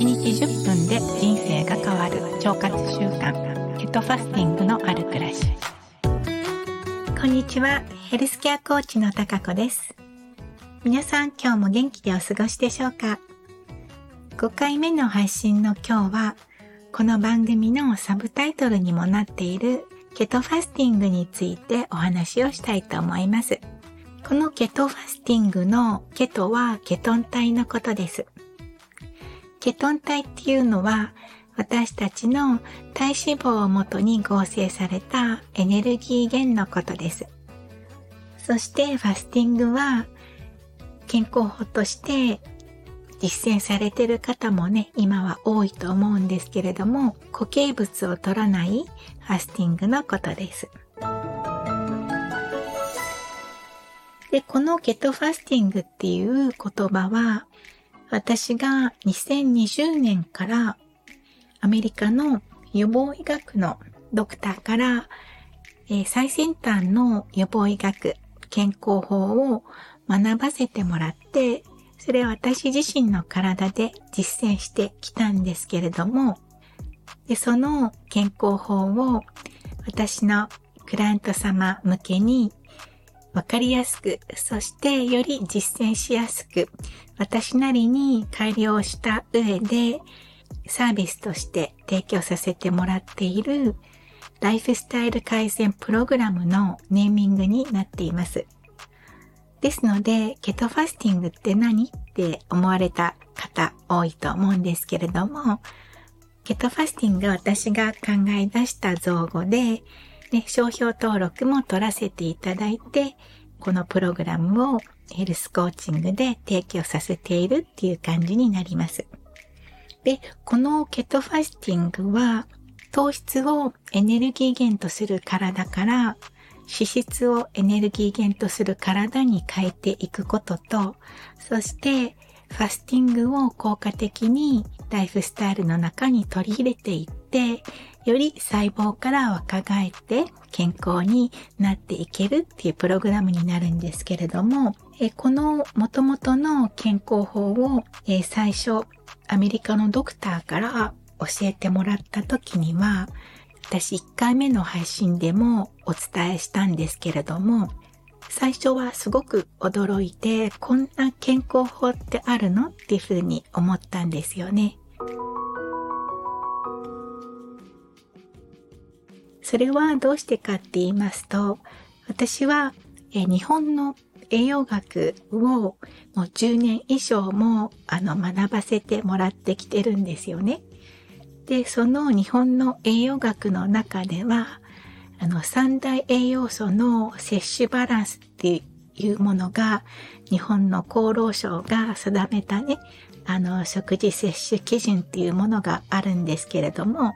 1日10分で人生が変わる腸活習慣ケトファスティングのある暮らしこんにちはヘルスケアコーチの高子です皆さん今日も元気でお過ごしでしょうか？5回目の配信の今日はこの番組のサブタイトルにもなっているケトファスティングについてお話をしたいと思います。このケトファスティングのケトはケトン体のことです。ケトン体っていうのは私たちの体脂肪をもとに合成されたエネルギー源のことです。そしてファスティングは健康法として実践されている方もね、今は多いと思うんですけれども、固形物を取らないファスティングのことです。で、このケトファスティングっていう言葉は、私が2020年からアメリカの予防医学のドクターから、えー、最先端の予防医学、健康法を学ばせてもらって、それは私自身の体で実践してきたんですけれども、でその健康法を私のクライアント様向けにわかりやすく、そしてより実践しやすく、私なりに改良した上でサービスとして提供させてもらっているライフスタイル改善プログラムのネーミングになっています。ですので、ケトファスティングって何って思われた方多いと思うんですけれども、ケトファスティングは私が考え出した造語で、ね、商標登録も取らせていただいて、このプログラムをヘルスコーチングで提供させているっていう感じになります。で、このケトファスティングは糖質をエネルギー源とする体から脂質をエネルギー源とする体に変えていくことと、そしてファスティングを効果的にライフスタイルの中に取り入れていって、より細胞から若返って健康になっていけるっていうプログラムになるんですけれども、えこの元々の健康法を、え最初アメリカのドクターから教えてもらった時には、私1回目の配信でもお伝えしたんですけれども、最初はすごく驚いて、こんな健康法ってあるの？っていうふうに思ったんですよね。それはどうしてかって言いますと、私はえ日本の栄養学をもう10年以上もあの学ばせてもらってきてるんですよね。で、その日本の栄養学の中では、あの、三大栄養素の摂取バランスっていうものが、日本の厚労省が定めたね、あの、食事摂取基準っていうものがあるんですけれども、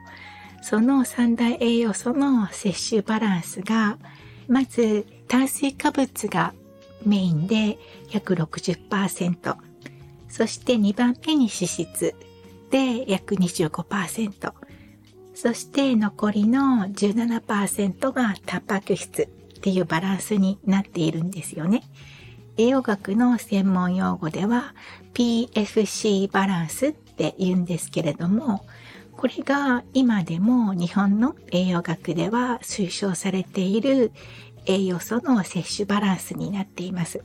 その三大栄養素の摂取バランスが、まず炭水化物がメインで約60%、そして2番目に脂質、で約25%。そして残りの17%がタンパク質っていうバランスになっているんですよね。栄養学の専門用語では PFC バランスって言うんですけれども、これが今でも日本の栄養学では推奨されている栄養素の摂取バランスになっています。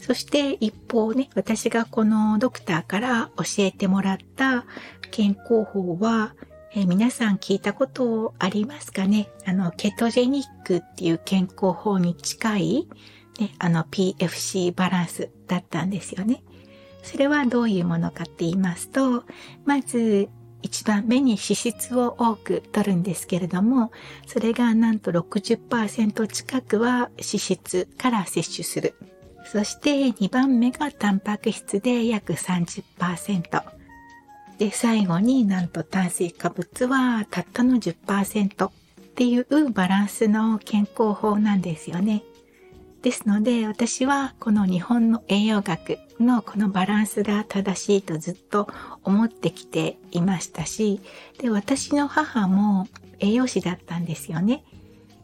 そして一方ね、私がこのドクターから教えてもらった健康法は、え、皆さん聞いたことありますかね？あの、ケトジェニックっていう健康法に近い、ね、あの PFC バランスだったんですよね。それはどういうものかって言いますと、まず一番目に脂質を多く取るんですけれども、それがなんと60%近くは脂質から摂取する。そして2番目がタンパク質で約30%。で、最後になんと炭水化物はたったの10%っていうバランスの健康法なんですよね。ですので私はこの日本の栄養学のこのバランスが正しいとずっと思ってきていましたし、で、私の母も栄養士だったんですよね。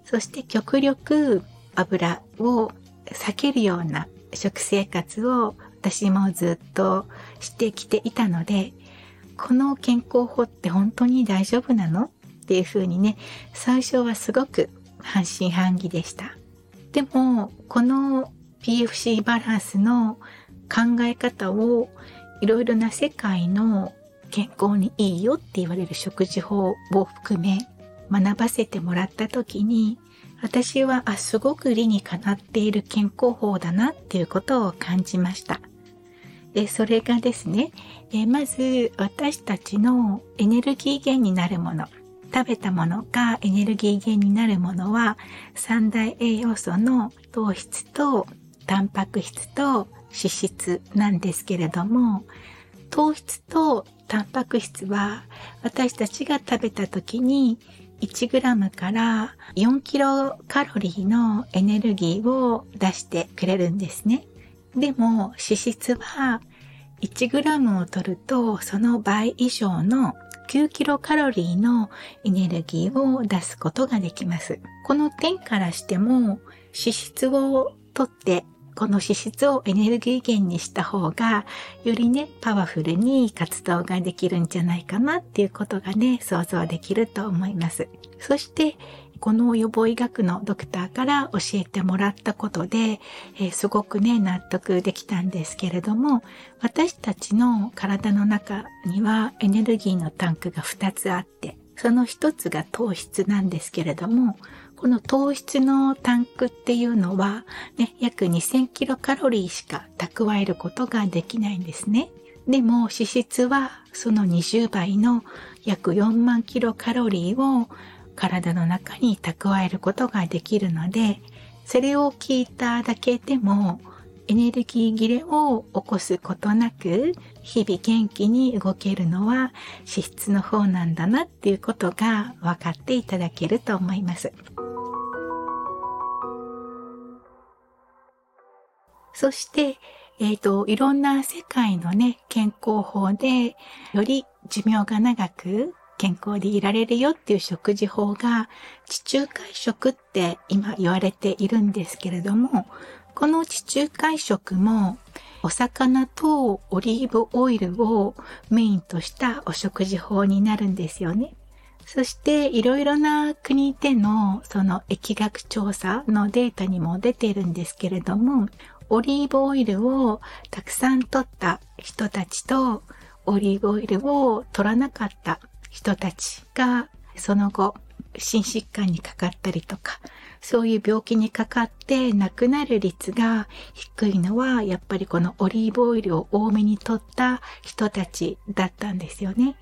そして極力油を避けるような食生活を私もずっとしてきていたので、この健康法って本当に大丈夫なの？っていうふうにね、最初はすごく半信半疑でした。でも、この PFC バランスの考え方をいろいろな世界の健康にいいよって言われる食事法を含め学ばせてもらった時に私はあすごく理にかなっている健康法だなっていうことを感じました。でそれがですね、えまず私たちのエネルギー源になるもの食べたものがエネルギー源になるものは三大栄養素の糖質とタンパク質と脂質なんですけれども糖質とタンパク質は私たちが食べた時に 1g から4キロカロリーのエネルギーを出してくれるんですね。でも脂質は 1g を取るとその倍以上の9キロカロリーのエネルギーを出すことができます。この点からしても脂質を取ってこの脂質をエネルギー源にした方が、よりね、パワフルに活動ができるんじゃないかなっていうことがね、想像できると思います。そして、この予防医学のドクターから教えてもらったことで、えー、すごくね、納得できたんですけれども、私たちの体の中にはエネルギーのタンクが2つあって、その1つが糖質なんですけれども、この糖質のタンクっていうのは、ね、約2000キロカロリーしか蓄えることができないんですね。でも脂質はその20倍の約4万キロカロリーを体の中に蓄えることができるので、それを聞いただけでもエネルギー切れを起こすことなく日々元気に動けるのは脂質の方なんだなっていうことが分かっていただけると思います。そして、えっ、ー、と、いろんな世界のね、健康法で、より寿命が長く健康でいられるよっていう食事法が、地中海食って今言われているんですけれども、この地中海食も、お魚とオリーブオイルをメインとしたお食事法になるんですよね。そしていろいろな国でのその疫学調査のデータにも出ているんですけれども、オリーブオイルをたくさん取った人たちと、オリーブオイルを取らなかった人たちが、その後、心疾患にかかったりとか、そういう病気にかかって亡くなる率が低いのは、やっぱりこのオリーブオイルを多めに取った人たちだったんですよね。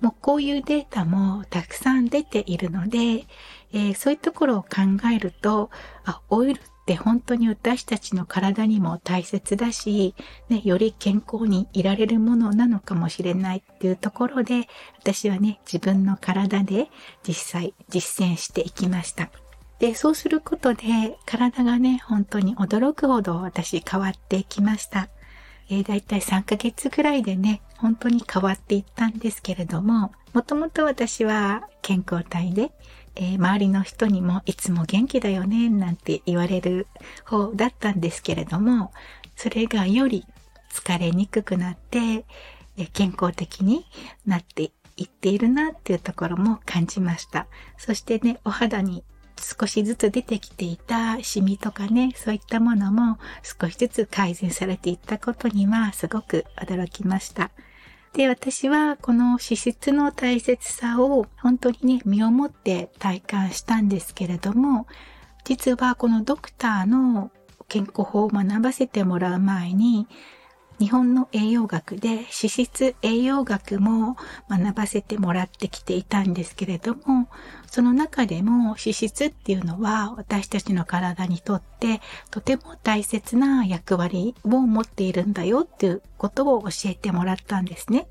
もうこういうデータもたくさん出ているので、えー、そういうところを考えると、あ、オイルて本当に私たちの体にも大切だし、ね、より健康にいられるものなのかもしれないっていうところで、私はね、自分の体で実際実践していきました。で、そうすることで体がね、本当に驚くほど私変わってきました。えー、だいたい3ヶ月ぐらいでね、本当に変わっていったんですけれども、もともと私は健康体で、えー、周りの人にもいつも元気だよね、なんて言われる方だったんですけれども、それがより疲れにくくなって、え健康的になっていっているなっていうところも感じました。そしてね、お肌に少しずつ出てきていたシミとかね、そういったものも少しずつ改善されていったことにはすごく驚きました。で、私はこの脂質の大切さを本当にね、身をもって体感したんですけれども、実はこのドクターの健康法を学ばせてもらう前に、日本の栄養学で脂質栄養学も学ばせてもらってきていたんですけれども、その中でも脂質っていうのは私たちの体にとってとても大切な役割を持っているんだよっていうことを教えてもらったんですね。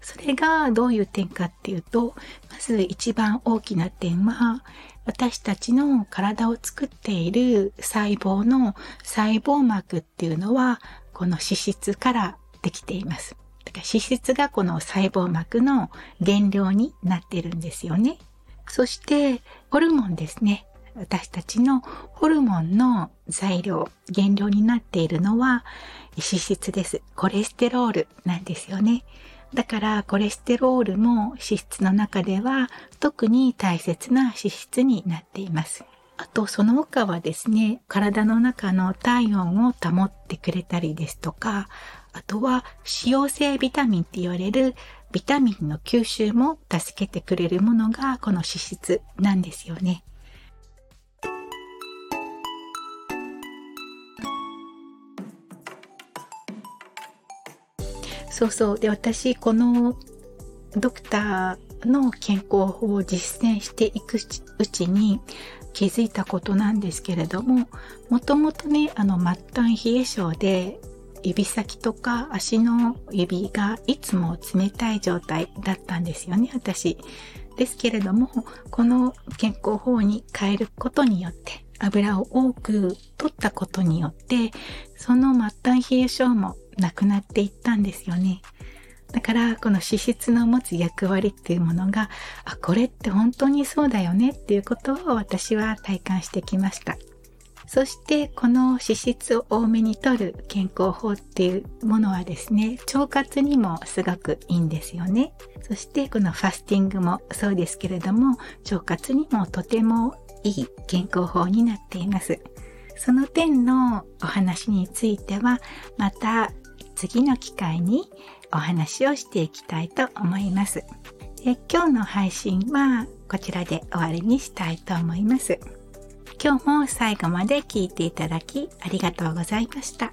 それがどういう点かっていうと、まず一番大きな点は、私たちの体を作っている細胞の細胞膜っていうのはこの脂質からできています。だから脂質がこの細胞膜の原料になってるんですよね。そしてホルモンですね。私たちのホルモンの材料、原料になっているのは脂質です。コレステロールなんですよね。だからコレステロールも脂質の中では特に大切な脂質になっています。あと、その他はですね、体の中の体温を保ってくれたりですとか、あとは、使用性ビタミンって言われるビタミンの吸収も助けてくれるものがこの脂質なんですよね。そうそう。で、私、このドクターの健康法を実践していくうちに気づいたことなんですけれども、もともとね、あの末端冷え性で指先とか足の指がいつも冷たい状態だったんですよね、私。ですけれども、この健康法に変えることによって、油を多く取ったことによって、その末端冷え性もなくなっていったんですよね。だから、この脂質の持つ役割っていうものが、あ、これって本当にそうだよねっていうことを私は体感してきました。そして、この脂質を多めに摂る健康法っていうものはですね、腸活にもすごくいいんですよね。そして、このファスティングもそうですけれども、腸活にもとてもいい健康法になっています。その点のお話については、また次の機会にお話をしていきたいと思います。え今日の配信はこちらで終わりにしたいと思います。今日も最後まで聞いていただきありがとうございました。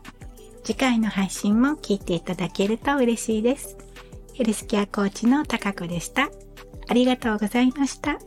次回の配信も聞いていただけると嬉しいです。ヘルスケアコーチの高子でした。ありがとうございました。